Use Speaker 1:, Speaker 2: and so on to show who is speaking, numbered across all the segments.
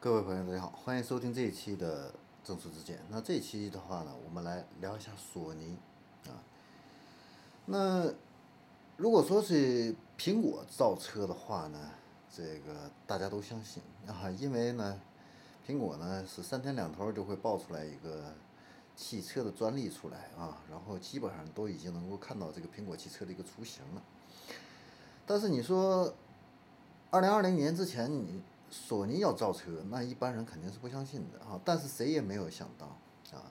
Speaker 1: 各位朋友，大家好，欢迎收听这一期的正说之见。那这一期的话呢，我们来聊一下索尼啊。那如果说是苹果造车的话呢，这个大家都相信啊，因为呢，苹果呢是三天两头就会爆出来一个汽车的专利出来啊，然后基本上都已经能够看到这个苹果汽车的一个雏形了。但是你说，二零二零年之前你。索尼要造车，那一般人肯定是不相信的啊。但是谁也没有想到啊，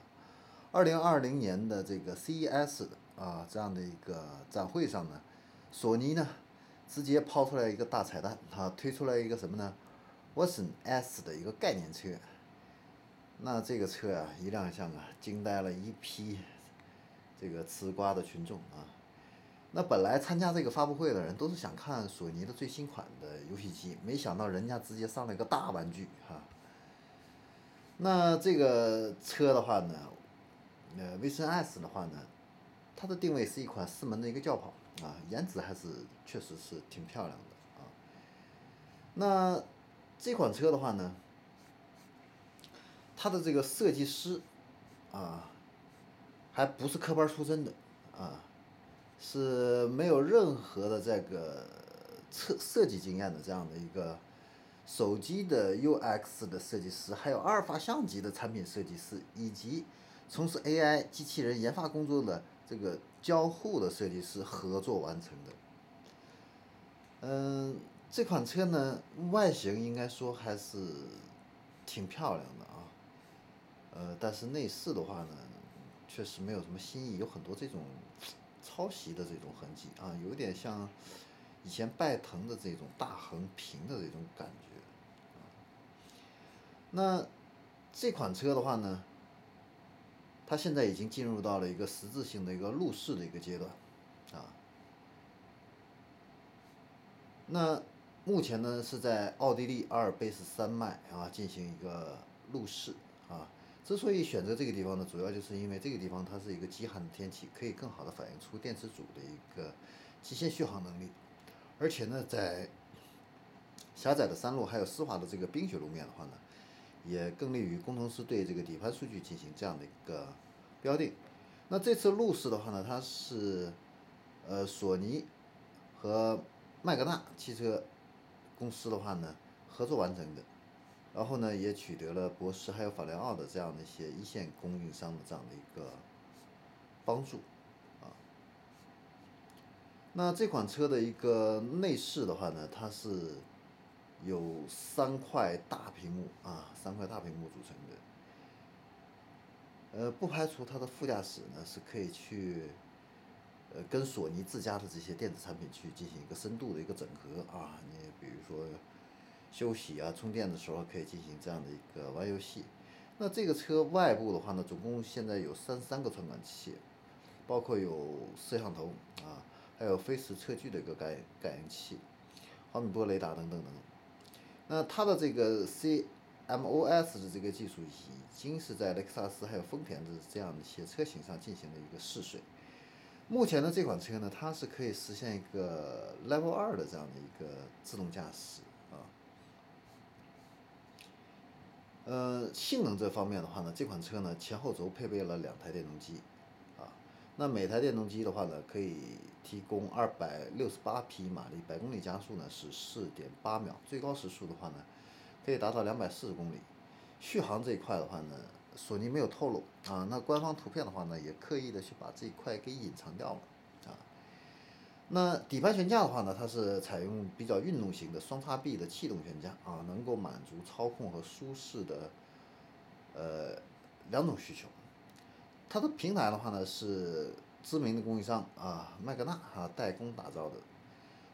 Speaker 1: 二零二零年的这个 CES 啊这样的一个展会上呢，索尼呢直接抛出来一个大彩蛋，它推出来一个什么呢？Vision S 的一个概念车。那这个车啊一亮相啊，惊呆了一批这个吃瓜的群众啊。那本来参加这个发布会的人都是想看索尼的最新款的游戏机，没想到人家直接上了一个大玩具哈。那这个车的话呢，呃，Vision S 的话呢，它的定位是一款四门的一个轿跑啊，颜值还是确实是挺漂亮的啊。那这款车的话呢，它的这个设计师啊，还不是科班出身的啊。是没有任何的这个测设计经验的这样的一个手机的 UX 的设计师，还有阿尔法相机的产品设计师，以及从事 AI 机器人研发工作的这个交互的设计师合作完成的。嗯，这款车呢，外形应该说还是挺漂亮的啊。呃，但是内饰的话呢，确实没有什么新意，有很多这种。抄袭的这种痕迹啊，有点像以前拜腾的这种大横屏的这种感觉。那这款车的话呢，它现在已经进入到了一个实质性的一个路试的一个阶段啊。那目前呢是在奥地利阿尔卑斯山脉啊进行一个路试啊。之所以选择这个地方呢，主要就是因为这个地方它是一个极寒的天气，可以更好的反映出电池组的一个极限续航能力，而且呢，在狭窄的山路还有湿滑的这个冰雪路面的话呢，也更利于工程师对这个底盘数据进行这样的一个标定。那这次路试的话呢，它是呃索尼和麦格纳汽车公司的话呢合作完成的。然后呢，也取得了博世还有法雷奥的这样的一些一线供应商的这样的一个帮助，啊。那这款车的一个内饰的话呢，它是有三块大屏幕啊，三块大屏幕组成的。呃，不排除它的副驾驶呢是可以去，呃，跟索尼自家的这些电子产品去进行一个深度的一个整合啊。你比如说。休息啊，充电的时候可以进行这样的一个玩游戏。那这个车外部的话呢，总共现在有三三个传感器，包括有摄像头啊，还有飞驰测距的一个感感应器、毫米波雷达等等等。那它的这个 CMOS 的这个技术已经是在雷克萨斯还有丰田的这样的一些车型上进行了一个试水。目前的这款车呢，它是可以实现一个 Level 二的这样的一个自动驾驶啊。呃，性能这方面的话呢，这款车呢前后轴配备了两台电动机，啊，那每台电动机的话呢，可以提供二百六十八匹马力，百公里加速呢是四点八秒，最高时速的话呢，可以达到两百四十公里。续航这一块的话呢，索尼没有透露啊，那官方图片的话呢，也刻意的去把这一块给隐藏掉了。那底盘悬架的话呢，它是采用比较运动型的双叉臂的气动悬架啊，能够满足操控和舒适的呃两种需求。它的平台的话呢是知名的供应商啊麦格纳啊代工打造的，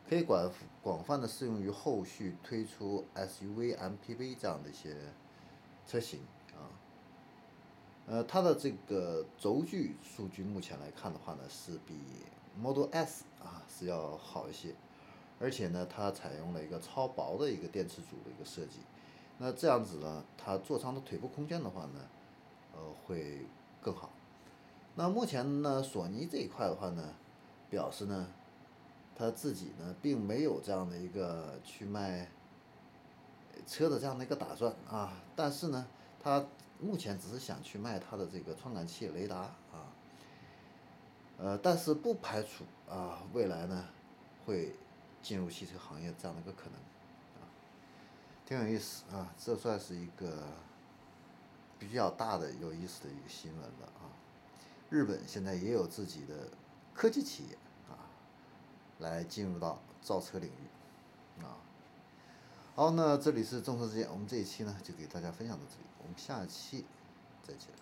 Speaker 1: 可以广广泛的适用于后续推出 SUV、MPV 这样的一些车型啊。呃，它的这个轴距数据目前来看的话呢是比。Model S 啊是要好一些，而且呢，它采用了一个超薄的一个电池组的一个设计，那这样子呢，它座舱的腿部空间的话呢，呃，会更好。那目前呢，索尼这一块的话呢，表示呢，他自己呢，并没有这样的一个去卖车的这样的一个打算啊，但是呢，他目前只是想去卖他的这个传感器雷达啊，呃，但是不排除啊未来呢会进入汽车行业这样的一个可能啊，挺有意思啊，这算是一个比较大的有意思的一个新闻了啊。日本现在也有自己的科技企业啊，来进入到造车领域啊。好，那这里是众车之见，我们这一期呢就给大家分享到这里，我们下期再见。